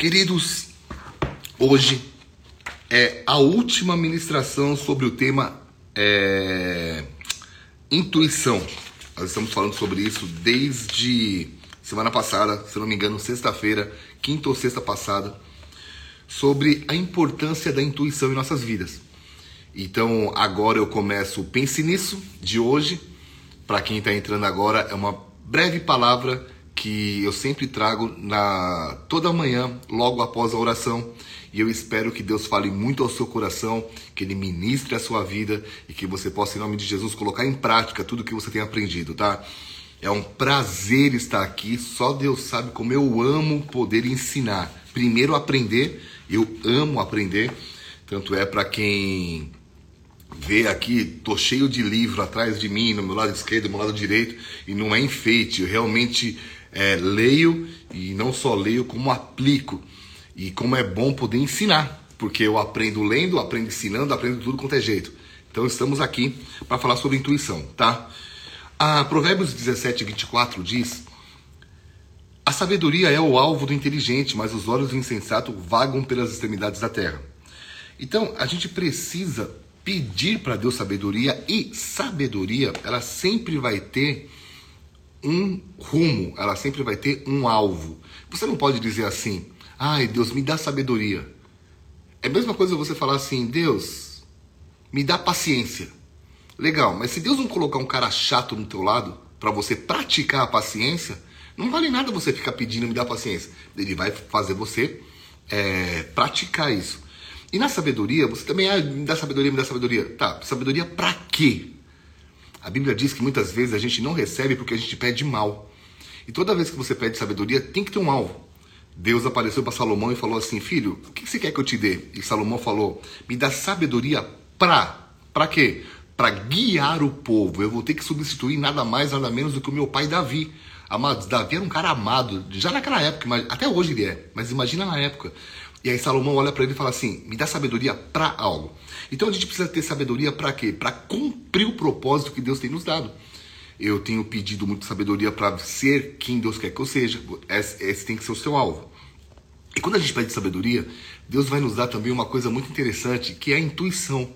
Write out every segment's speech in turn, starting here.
Queridos, hoje é a última ministração sobre o tema é, intuição. Nós estamos falando sobre isso desde semana passada, se não me engano, sexta-feira, quinta ou sexta passada, sobre a importância da intuição em nossas vidas. Então, agora eu começo o Pense Nisso de hoje. Para quem está entrando agora, é uma breve palavra que eu sempre trago na toda manhã, logo após a oração. E eu espero que Deus fale muito ao seu coração, que Ele ministre a sua vida e que você possa, em nome de Jesus, colocar em prática tudo que você tem aprendido, tá? É um prazer estar aqui. Só Deus sabe como eu amo poder ensinar. Primeiro aprender, eu amo aprender. Tanto é para quem vê aqui, tô cheio de livro atrás de mim, no meu lado esquerdo, no meu lado direito, e não é enfeite. Eu realmente é, leio e não só leio, como aplico. E como é bom poder ensinar, porque eu aprendo lendo, aprendo ensinando, aprendo tudo quanto é jeito. Então estamos aqui para falar sobre intuição, tá? A Provérbios 17, 24 diz: A sabedoria é o alvo do inteligente, mas os olhos do insensato vagam pelas extremidades da terra. Então a gente precisa pedir para Deus sabedoria e sabedoria, ela sempre vai ter um rumo, ela sempre vai ter um alvo. Você não pode dizer assim: "Ai, Deus, me dá sabedoria". É a mesma coisa você falar assim: "Deus, me dá paciência". Legal, mas se Deus não colocar um cara chato no teu lado para você praticar a paciência, não vale nada você ficar pedindo me dá paciência. Ele vai fazer você é, praticar isso. E na sabedoria, você também, ah, me dá sabedoria, me dá sabedoria. Tá, sabedoria para quê? A Bíblia diz que muitas vezes a gente não recebe porque a gente pede mal. E toda vez que você pede sabedoria, tem que ter um alvo. Deus apareceu para Salomão e falou assim: Filho, o que você quer que eu te dê? E Salomão falou: Me dá sabedoria para. Para quê? Para guiar o povo. Eu vou ter que substituir nada mais, nada menos do que o meu pai Davi. Amados, Davi era um cara amado, já naquela época, até hoje ele é, mas imagina na época. E aí Salomão olha para ele e fala assim: me dá sabedoria para algo. Então a gente precisa ter sabedoria para quê? Para cumprir o propósito que Deus tem nos dado. Eu tenho pedido muito sabedoria para ser quem Deus quer que eu seja. Esse, esse tem que ser o seu alvo. E quando a gente pede sabedoria, Deus vai nos dar também uma coisa muito interessante, que é a intuição.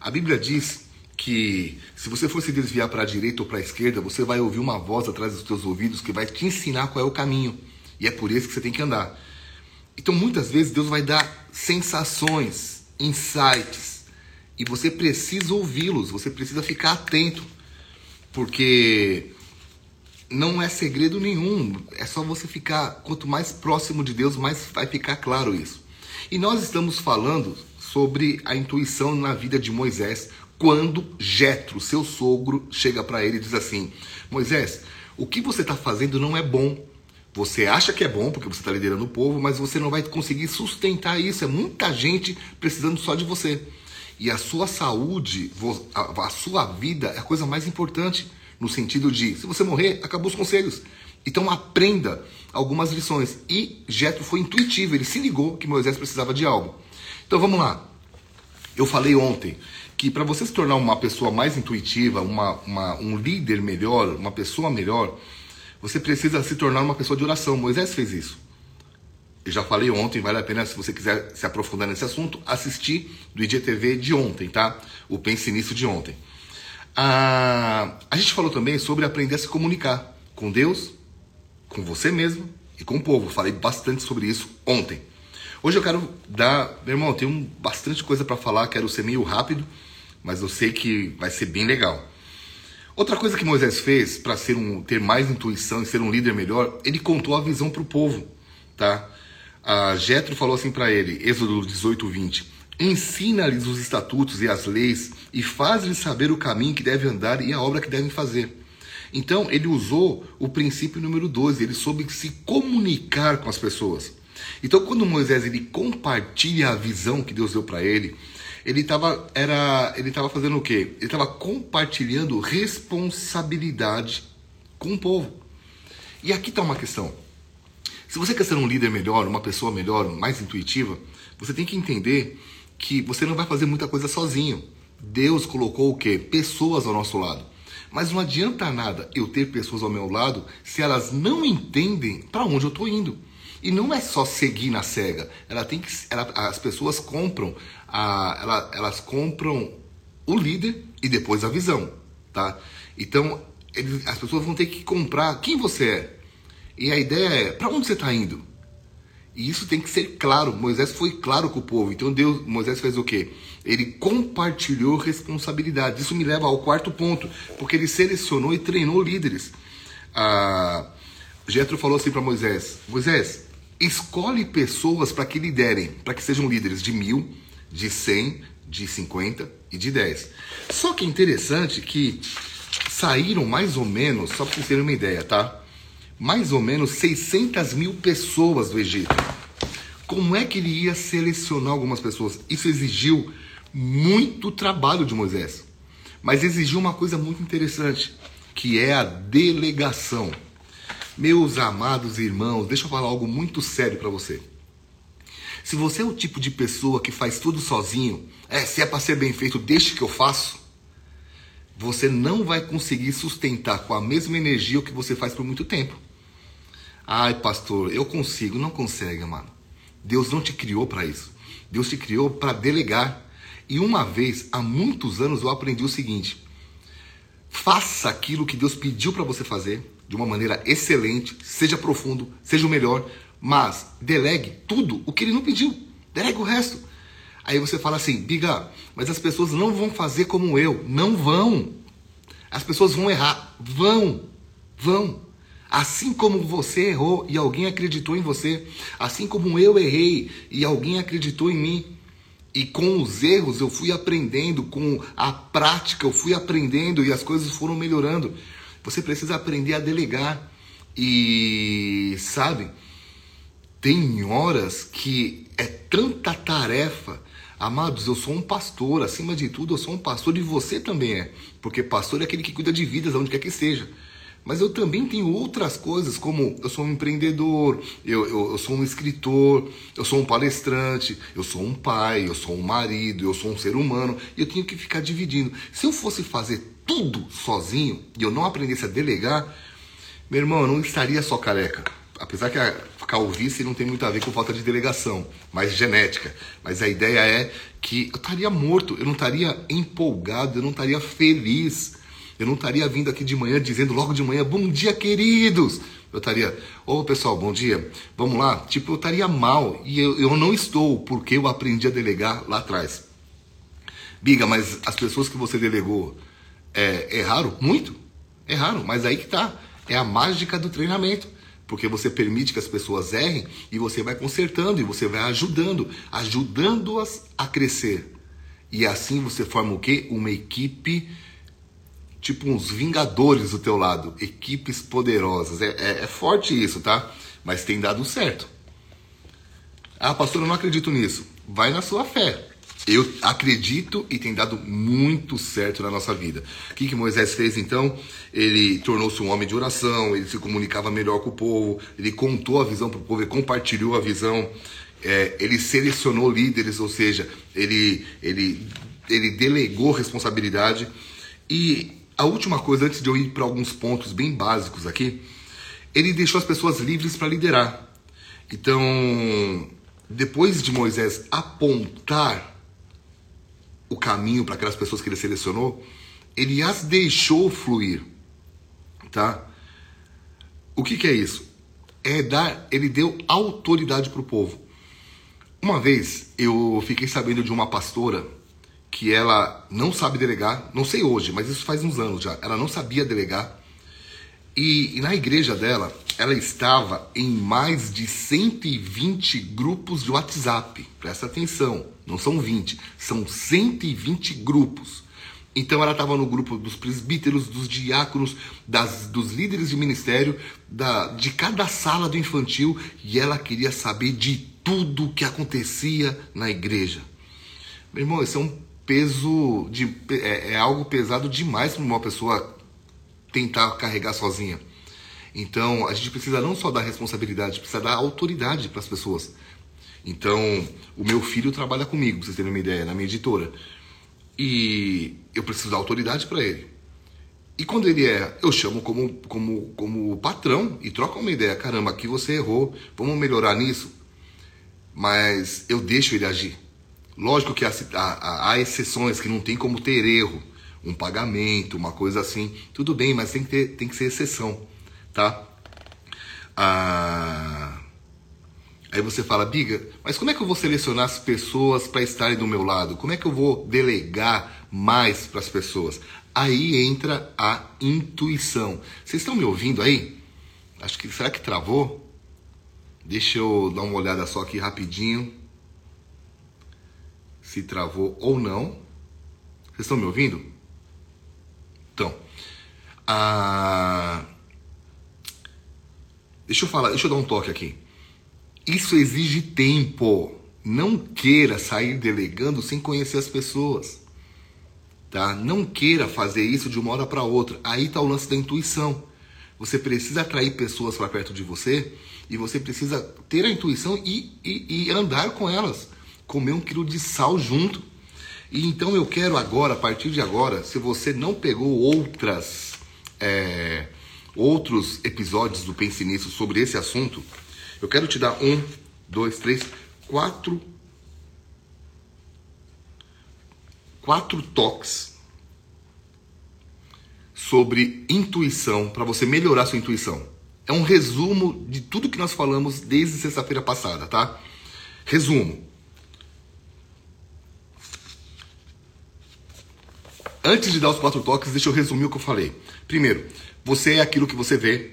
A Bíblia diz que se você for se desviar para a direita ou para a esquerda, você vai ouvir uma voz atrás dos seus ouvidos que vai te ensinar qual é o caminho. E é por esse que você tem que andar. Então muitas vezes Deus vai dar sensações, insights, e você precisa ouvi-los, você precisa ficar atento, porque não é segredo nenhum, é só você ficar, quanto mais próximo de Deus, mais vai ficar claro isso. E nós estamos falando sobre a intuição na vida de Moisés, quando Jetro, seu sogro, chega para ele e diz assim: Moisés, o que você está fazendo não é bom. Você acha que é bom porque você está liderando o povo, mas você não vai conseguir sustentar isso. É muita gente precisando só de você. E a sua saúde, a sua vida é a coisa mais importante. No sentido de, se você morrer, acabou os conselhos. Então aprenda algumas lições. E Jetro foi intuitivo, ele se ligou que Moisés precisava de algo. Então vamos lá. Eu falei ontem que para você se tornar uma pessoa mais intuitiva, uma, uma, um líder melhor, uma pessoa melhor, você precisa se tornar uma pessoa de oração. Moisés fez isso. Eu já falei ontem, vale a pena, se você quiser se aprofundar nesse assunto, assistir do IGTV de ontem, tá? O Pense Nisso de ontem. Ah, a gente falou também sobre aprender a se comunicar com Deus, com você mesmo e com o povo. Falei bastante sobre isso ontem. Hoje eu quero dar, meu irmão, eu tenho bastante coisa para falar, quero ser meio rápido, mas eu sei que vai ser bem legal. Outra coisa que Moisés fez para ser um, ter mais intuição e ser um líder melhor, ele contou a visão para o povo, tá? A Jetro falou assim para ele, Êxodo 18, 20: Ensina-lhes os estatutos e as leis e faz-lhes saber o caminho que deve andar e a obra que devem fazer. Então ele usou o princípio número 12, ele soube se comunicar com as pessoas. Então quando Moisés ele compartilha a visão que Deus deu para ele, ele estava era ele estava fazendo o quê? Ele estava compartilhando responsabilidade com o povo. E aqui está uma questão. Se você quer ser um líder melhor, uma pessoa melhor, mais intuitiva, você tem que entender que você não vai fazer muita coisa sozinho. Deus colocou o quê? Pessoas ao nosso lado. Mas não adianta nada eu ter pessoas ao meu lado se elas não entendem para onde eu estou indo. E não é só seguir na cega. Ela tem que, ela, as pessoas compram, a, ela, elas compram o líder e depois a visão, tá? Então eles, as pessoas vão ter que comprar quem você é. E a ideia é para onde você está indo. E isso tem que ser claro. Moisés foi claro com o povo. Então Deus, Moisés fez o quê? Ele compartilhou responsabilidade. Isso me leva ao quarto ponto, porque ele selecionou e treinou líderes. Ah, falou assim para Moisés: Moisés, escolhe pessoas para que liderem, para que sejam líderes de mil, de cem, de cinquenta e de dez. Só que é interessante que saíram mais ou menos, só para vocês terem uma ideia, tá? Mais ou menos 600 mil pessoas do Egito. Como é que ele ia selecionar algumas pessoas? Isso exigiu muito trabalho de Moisés. Mas exigiu uma coisa muito interessante, que é a delegação. Meus amados irmãos, deixa eu falar algo muito sério para você. Se você é o tipo de pessoa que faz tudo sozinho, é, se é para ser bem feito, deixe que eu faço. Você não vai conseguir sustentar com a mesma energia o que você faz por muito tempo. Ai, pastor, eu consigo, não consegue, mano. Deus não te criou para isso. Deus te criou para delegar. E uma vez, há muitos anos, eu aprendi o seguinte: faça aquilo que Deus pediu para você fazer de uma maneira excelente, seja profundo, seja o melhor, mas delegue tudo o que ele não pediu. Delegue o resto. Aí você fala assim, Biga, mas as pessoas não vão fazer como eu. Não vão. As pessoas vão errar. Vão. Vão. Assim como você errou e alguém acreditou em você, assim como eu errei e alguém acreditou em mim, e com os erros eu fui aprendendo, com a prática eu fui aprendendo e as coisas foram melhorando. Você precisa aprender a delegar. E sabe, tem horas que é tanta tarefa. Amados, eu sou um pastor, acima de tudo, eu sou um pastor e você também é. Porque pastor é aquele que cuida de vidas, onde quer que seja. Mas eu também tenho outras coisas, como eu sou um empreendedor, eu, eu, eu, sou um escritor, eu sou um palestrante, eu sou um pai, eu sou um marido, eu sou um ser humano, e eu tenho que ficar dividindo. Se eu fosse fazer tudo sozinho e eu não aprendesse a delegar, meu irmão, eu não estaria só careca. Apesar que a calvície não tem muito a ver com falta de delegação, mas genética. Mas a ideia é que eu estaria morto, eu não estaria empolgado, eu não estaria feliz eu não estaria vindo aqui de manhã dizendo logo de manhã, bom dia, queridos. Eu estaria, ô oh, pessoal, bom dia, vamos lá. Tipo, eu estaria mal e eu, eu não estou porque eu aprendi a delegar lá atrás. Biga, mas as pessoas que você delegou é, erraram muito? Erraram, mas aí que tá. É a mágica do treinamento. Porque você permite que as pessoas errem e você vai consertando e você vai ajudando, ajudando-as a crescer. E assim você forma o quê? Uma equipe tipo uns vingadores do teu lado, equipes poderosas. É, é, é, forte isso, tá? Mas tem dado certo. Ah, pastor, eu não acredito nisso. Vai na sua fé. Eu acredito e tem dado muito certo na nossa vida. O que, que Moisés fez então? Ele tornou-se um homem de oração, ele se comunicava melhor com o povo, ele contou a visão para o povo, ele compartilhou a visão, é, ele selecionou líderes, ou seja, ele, ele, ele delegou responsabilidade. E a última coisa, antes de eu ir para alguns pontos bem básicos aqui, ele deixou as pessoas livres para liderar. Então, depois de Moisés apontar o caminho para aquelas pessoas que ele selecionou, ele as deixou fluir, tá? O que, que é isso? É dar, ele deu autoridade para o povo. Uma vez eu fiquei sabendo de uma pastora que ela não sabe delegar, não sei hoje, mas isso faz uns anos já. Ela não sabia delegar. E, e, na igreja dela, ela estava em mais de 120 grupos de WhatsApp. Presta atenção, não são 20, são 120 grupos. Então ela estava no grupo dos presbíteros, dos diáconos, das, dos líderes de ministério, da, de cada sala do infantil, e ela queria saber de tudo o que acontecia na igreja. Meu irmão, isso é um peso de é, é algo pesado demais para uma pessoa tentar carregar sozinha. Então, a gente precisa não só dar responsabilidade, precisa dar autoridade para as pessoas. Então, o meu filho trabalha comigo, pra vocês terem uma ideia, na minha editora. E eu preciso dar autoridade para ele. E quando ele erra, eu chamo como, como, como patrão e troco uma ideia. Caramba, aqui você errou, vamos melhorar nisso. Mas eu deixo ele agir. Lógico que há, há, há exceções que não tem como ter erro. Um pagamento, uma coisa assim. Tudo bem, mas tem que, ter, tem que ser exceção. Tá? Ah, aí você fala, Biga, mas como é que eu vou selecionar as pessoas para estarem do meu lado? Como é que eu vou delegar mais para as pessoas? Aí entra a intuição. Vocês estão me ouvindo aí? Acho que será que travou? Deixa eu dar uma olhada só aqui rapidinho. Se travou ou não. Vocês estão me ouvindo? Então, a... deixa eu falar, deixa eu dar um toque aqui. Isso exige tempo. Não queira sair delegando sem conhecer as pessoas. Tá? Não queira fazer isso de uma hora para outra. Aí está o lance da intuição. Você precisa atrair pessoas para perto de você e você precisa ter a intuição e, e, e, andar com elas. Comer um quilo de sal junto. E então eu quero agora, a partir de agora, se você não pegou outras é, outros episódios do Pense Nisso sobre esse assunto, eu quero te dar um, dois, três, quatro quatro toques sobre intuição para você melhorar sua intuição. É um resumo de tudo que nós falamos desde sexta-feira passada, tá? Resumo. Antes de dar os quatro toques, deixa eu resumir o que eu falei. Primeiro, você é aquilo que você vê,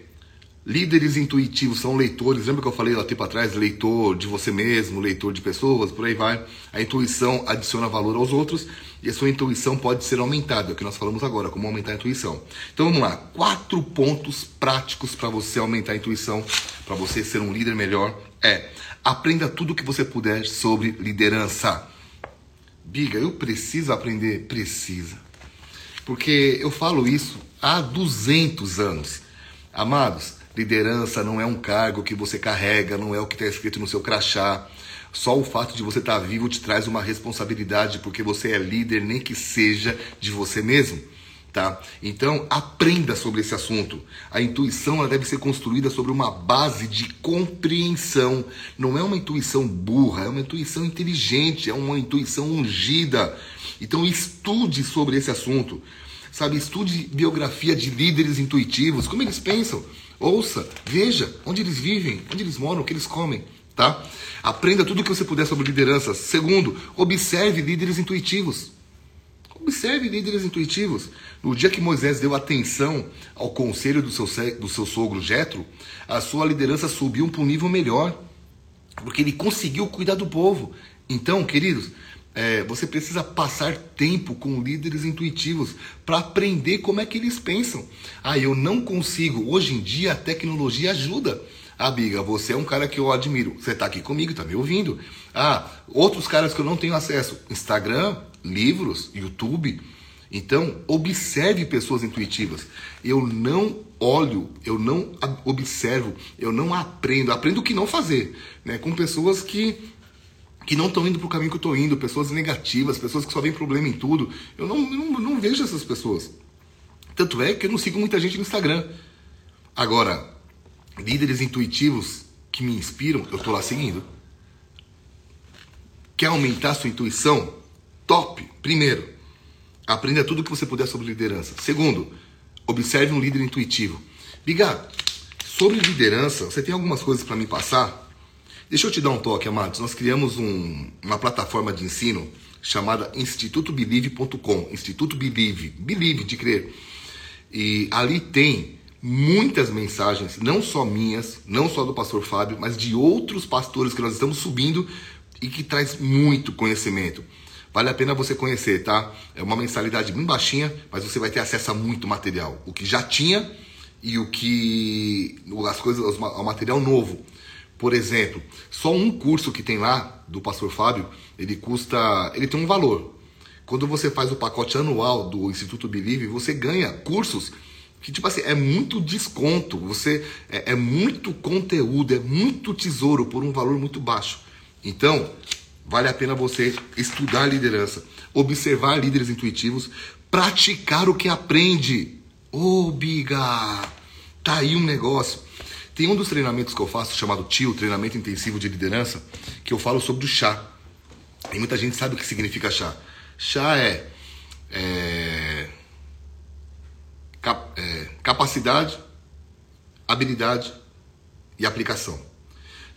Líderes intuitivos são leitores, lembra que eu falei lá tempo atrás? Leitor de você mesmo, leitor de pessoas, por aí vai. A intuição adiciona valor aos outros e a sua intuição pode ser aumentada, é o que nós falamos agora, como aumentar a intuição. Então vamos lá, quatro pontos práticos para você aumentar a intuição, para você ser um líder melhor é aprenda tudo o que você puder sobre liderança. Biga, eu preciso aprender? Precisa. Porque eu falo isso há 200 anos. Amados, Liderança não é um cargo que você carrega, não é o que está escrito no seu crachá. Só o fato de você estar tá vivo te traz uma responsabilidade, porque você é líder, nem que seja de você mesmo. Tá? Então, aprenda sobre esse assunto. A intuição ela deve ser construída sobre uma base de compreensão. Não é uma intuição burra, é uma intuição inteligente, é uma intuição ungida. Então, estude sobre esse assunto. Sabe, estude biografia de líderes intuitivos, como eles pensam. Ouça, veja onde eles vivem, onde eles moram, o que eles comem, tá? Aprenda tudo o que você puder sobre liderança. Segundo, observe líderes intuitivos. Observe líderes intuitivos. No dia que Moisés deu atenção ao conselho do seu, do seu sogro Jetro, a sua liderança subiu para um nível melhor, porque ele conseguiu cuidar do povo. Então, queridos, é, você precisa passar tempo com líderes intuitivos para aprender como é que eles pensam. Ah, eu não consigo. Hoje em dia a tecnologia ajuda. Ah, Biga, você é um cara que eu admiro. Você está aqui comigo, está me ouvindo. Ah, outros caras que eu não tenho acesso: Instagram, livros, YouTube. Então, observe pessoas intuitivas. Eu não olho, eu não observo, eu não aprendo. Aprendo o que não fazer. Né? Com pessoas que que não estão indo para o caminho que eu estou indo, pessoas negativas, pessoas que só veem problema em tudo. Eu não, não, não vejo essas pessoas. Tanto é que eu não sigo muita gente no Instagram. Agora, líderes intuitivos que me inspiram, eu estou lá seguindo. Quer aumentar sua intuição? Top! Primeiro, aprenda tudo o que você puder sobre liderança. Segundo, observe um líder intuitivo. Biga, sobre liderança, você tem algumas coisas para me passar? Deixa eu te dar um toque, amados. Nós criamos um, uma plataforma de ensino chamada institutobelieve.com. Instituto Believe, Believe de crer. E ali tem muitas mensagens, não só minhas, não só do pastor Fábio, mas de outros pastores que nós estamos subindo e que traz muito conhecimento. Vale a pena você conhecer, tá? É uma mensalidade bem baixinha, mas você vai ter acesso a muito material. O que já tinha e o que. as coisas, o material novo. Por exemplo, só um curso que tem lá do Pastor Fábio, ele custa, ele tem um valor. Quando você faz o pacote anual do Instituto Believe, você ganha cursos que tipo assim é muito desconto, você é, é muito conteúdo, é muito tesouro por um valor muito baixo. Então, vale a pena você estudar liderança, observar líderes intuitivos, praticar o que aprende. Ô, oh, Biga, tá aí um negócio. Tem um dos treinamentos que eu faço chamado TIO, treinamento intensivo de liderança, que eu falo sobre o chá. E muita gente sabe o que significa chá. Chá é, é, cap, é capacidade, habilidade e aplicação.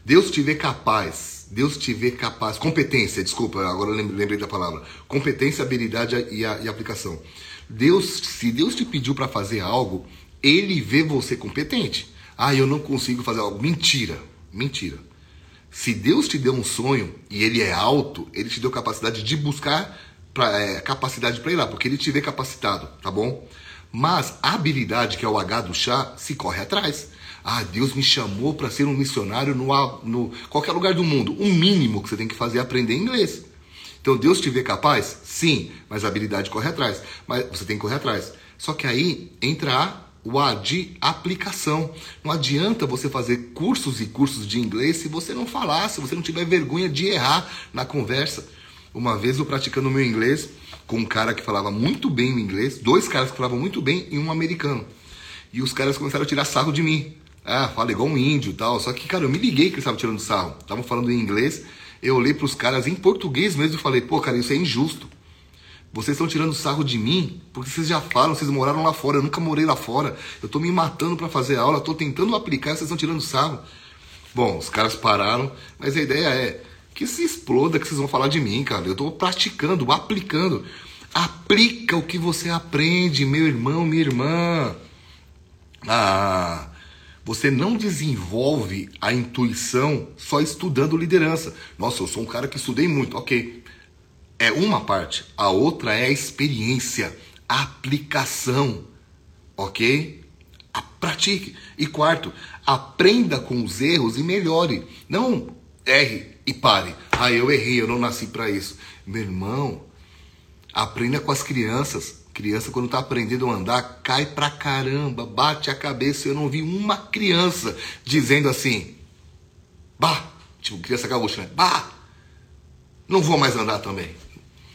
Deus te vê capaz, Deus te vê capaz, competência, desculpa, agora eu lembrei da palavra, competência, habilidade e, a, e aplicação. Deus, se Deus te pediu para fazer algo, Ele vê você competente. Ah, eu não consigo fazer algo. Mentira, mentira. Se Deus te deu um sonho e Ele é alto, Ele te deu capacidade de buscar pra, é, capacidade para ir lá, porque Ele te vê capacitado, tá bom? Mas a habilidade, que é o H do chá, se corre atrás. Ah, Deus me chamou para ser um missionário no, no qualquer lugar do mundo. O mínimo que você tem que fazer é aprender inglês. Então Deus te vê capaz? Sim, mas a habilidade corre atrás. Mas você tem que correr atrás. Só que aí entra o A de aplicação. Não adianta você fazer cursos e cursos de inglês se você não falar, se você não tiver vergonha de errar na conversa. Uma vez eu praticando meu inglês com um cara que falava muito bem o inglês, dois caras que falavam muito bem e um americano. E os caras começaram a tirar sarro de mim. Ah, fala igual um índio e tal. Só que, cara, eu me liguei que eles estavam tirando sarro. Estavam falando em inglês. Eu olhei para os caras em português mesmo e falei, pô, cara, isso é injusto. Vocês estão tirando sarro de mim porque vocês já falam, vocês moraram lá fora. Eu nunca morei lá fora. Eu estou me matando para fazer aula, estou tentando aplicar vocês estão tirando sarro. Bom, os caras pararam, mas a ideia é que se exploda que vocês vão falar de mim, cara. Eu estou praticando, aplicando. Aplica o que você aprende, meu irmão, minha irmã. Ah, você não desenvolve a intuição só estudando liderança. Nossa, eu sou um cara que estudei muito. Ok. É uma parte. A outra é a experiência, a aplicação. Ok? A pratique. E quarto, aprenda com os erros e melhore. Não erre e pare. Ah, eu errei, eu não nasci para isso. Meu irmão, aprenda com as crianças. Criança, quando está aprendendo a andar, cai pra caramba, bate a cabeça. Eu não vi uma criança dizendo assim, bah, tipo criança gaúcha, né? Bah, não vou mais andar também.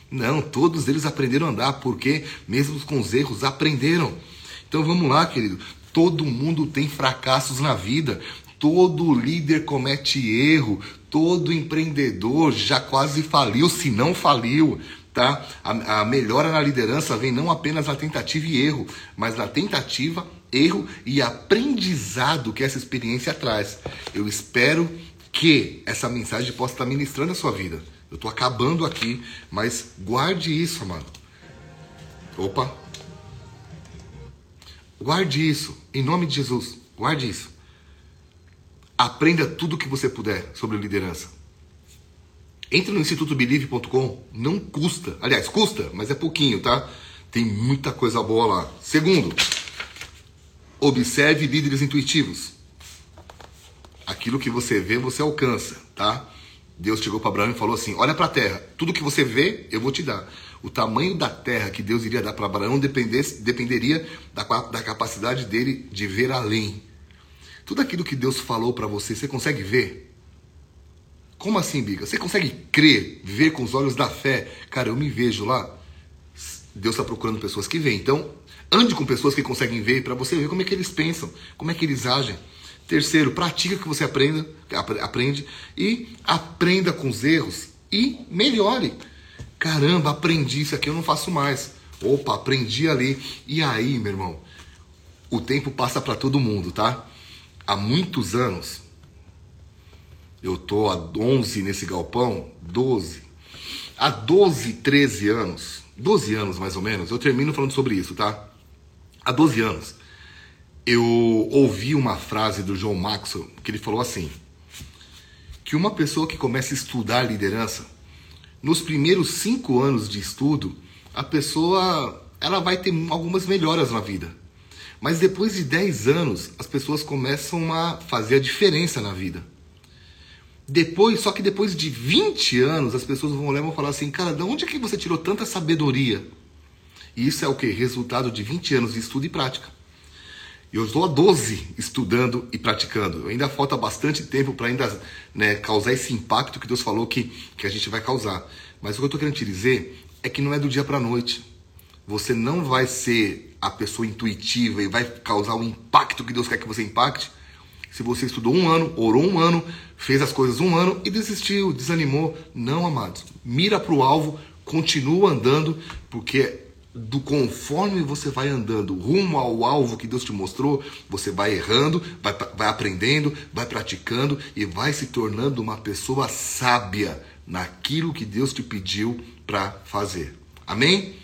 Não, todos eles aprenderam a andar, porque mesmo com os erros, aprenderam. Então vamos lá, querido. Todo mundo tem fracassos na vida. Todo líder comete erro, todo empreendedor já quase faliu, se não faliu tá? A, a melhora na liderança vem não apenas na tentativa e erro, mas na tentativa, erro e aprendizado que essa experiência traz. Eu espero que essa mensagem possa estar ministrando a sua vida. Eu estou acabando aqui, mas guarde isso, mano. Opa! Guarde isso, em nome de Jesus. Guarde isso. Aprenda tudo o que você puder sobre liderança. Entre no institutobelieve.com, não custa. Aliás, custa, mas é pouquinho, tá? Tem muita coisa boa lá. Segundo, observe líderes intuitivos. Aquilo que você vê, você alcança, tá? Deus chegou para Abraão e falou assim: Olha para a terra, tudo que você vê, eu vou te dar. O tamanho da terra que Deus iria dar para Abraão dependeria da, da capacidade dele de ver além. Tudo aquilo que Deus falou para você, você consegue ver? Como assim, Biga? Você consegue crer, ver com os olhos da fé? Cara, eu me vejo lá. Deus está procurando pessoas que veem. Então, ande com pessoas que conseguem ver para você ver como é que eles pensam, como é que eles agem. Terceiro, pratica que você aprenda, aprende e aprenda com os erros e melhore. Caramba, aprendi isso aqui, eu não faço mais. Opa, aprendi ali. E aí, meu irmão, o tempo passa para todo mundo, tá? Há muitos anos, eu tô há 11 nesse galpão, 12. Há 12, 13 anos, 12 anos mais ou menos, eu termino falando sobre isso, tá? Há 12 anos, eu ouvi uma frase do John Maxwell que ele falou assim: que uma pessoa que começa a estudar liderança, nos primeiros cinco anos de estudo, a pessoa ela vai ter algumas melhoras na vida. Mas depois de 10 anos, as pessoas começam a fazer a diferença na vida. Depois, só que depois de 20 anos, as pessoas vão olhar e vão falar assim, cara, de onde é que você tirou tanta sabedoria? E isso é o que? Resultado de 20 anos de estudo e prática. Eu estou há 12 estudando e praticando. Ainda falta bastante tempo para ainda né, causar esse impacto que Deus falou que, que a gente vai causar. Mas o que eu estou querendo te dizer é que não é do dia para a noite. você não vai ser a pessoa intuitiva e vai causar o impacto que Deus quer que você impacte se você estudou um ano, orou um ano, fez as coisas um ano e desistiu, desanimou. Não, amados. Mira para o alvo, continua andando, porque do conforme você vai andando rumo ao alvo que Deus te mostrou, você vai errando, vai, vai aprendendo, vai praticando e vai se tornando uma pessoa sábia naquilo que Deus te pediu para fazer. Amém?